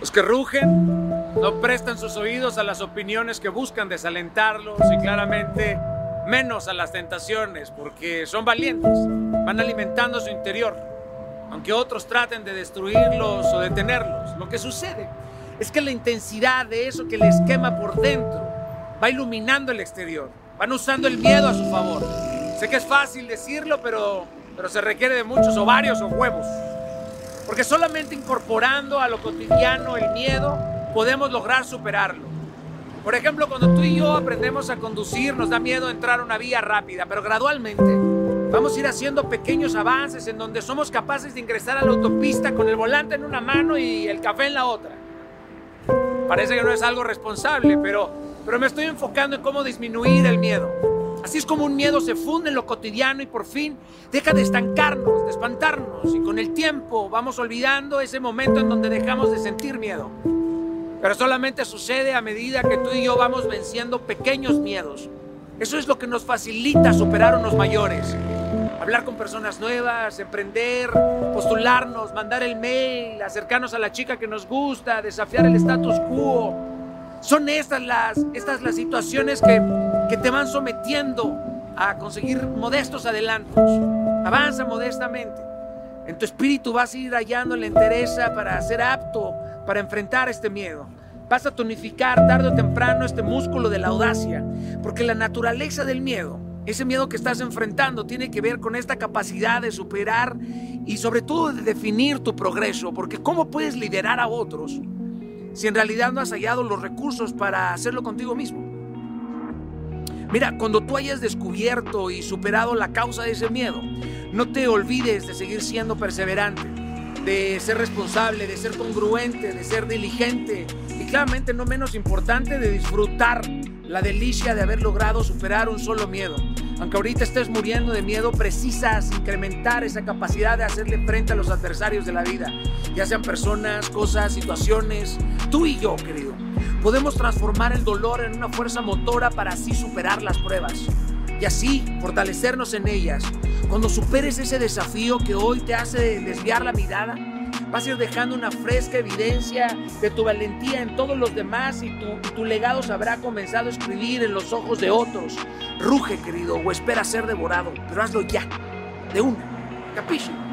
Los que rugen no prestan sus oídos a las opiniones que buscan desalentarlos y claramente menos a las tentaciones porque son valientes, van alimentando su interior, aunque otros traten de destruirlos o detenerlos. Lo que sucede es que la intensidad de eso que les quema por dentro va iluminando el exterior, van usando el miedo a su favor. Sé que es fácil decirlo, pero, pero se requiere de muchos ovarios o huevos. Porque solamente incorporando a lo cotidiano el miedo podemos lograr superarlo. Por ejemplo, cuando tú y yo aprendemos a conducir, nos da miedo entrar a una vía rápida, pero gradualmente vamos a ir haciendo pequeños avances en donde somos capaces de ingresar a la autopista con el volante en una mano y el café en la otra. Parece que no es algo responsable, pero, pero me estoy enfocando en cómo disminuir el miedo. Así es como un miedo se funde en lo cotidiano y por fin deja de estancarnos, de espantarnos y con el tiempo vamos olvidando ese momento en donde dejamos de sentir miedo. Pero solamente sucede a medida que tú y yo vamos venciendo pequeños miedos. Eso es lo que nos facilita superar unos mayores. Hablar con personas nuevas, emprender, postularnos, mandar el mail, acercarnos a la chica que nos gusta, desafiar el status quo. Son estas las, estas las situaciones que que te van sometiendo a conseguir modestos adelantos. Avanza modestamente. En tu espíritu vas a ir hallando la entereza para ser apto para enfrentar este miedo. Vas a tonificar tarde o temprano este músculo de la audacia, porque la naturaleza del miedo, ese miedo que estás enfrentando, tiene que ver con esta capacidad de superar y sobre todo de definir tu progreso, porque ¿cómo puedes liderar a otros si en realidad no has hallado los recursos para hacerlo contigo mismo? Mira, cuando tú hayas descubierto y superado la causa de ese miedo, no te olvides de seguir siendo perseverante, de ser responsable, de ser congruente, de ser diligente y claramente no menos importante de disfrutar la delicia de haber logrado superar un solo miedo. Aunque ahorita estés muriendo de miedo, precisas incrementar esa capacidad de hacerle frente a los adversarios de la vida, ya sean personas, cosas, situaciones, tú y yo, querido. Podemos transformar el dolor en una fuerza motora para así superar las pruebas y así fortalecernos en ellas. Cuando superes ese desafío que hoy te hace desviar la mirada, vas a ir dejando una fresca evidencia de tu valentía en todos los demás y tu, tu legado se habrá comenzado a escribir en los ojos de otros. Ruge, querido, o espera ser devorado, pero hazlo ya, de una. Capisci?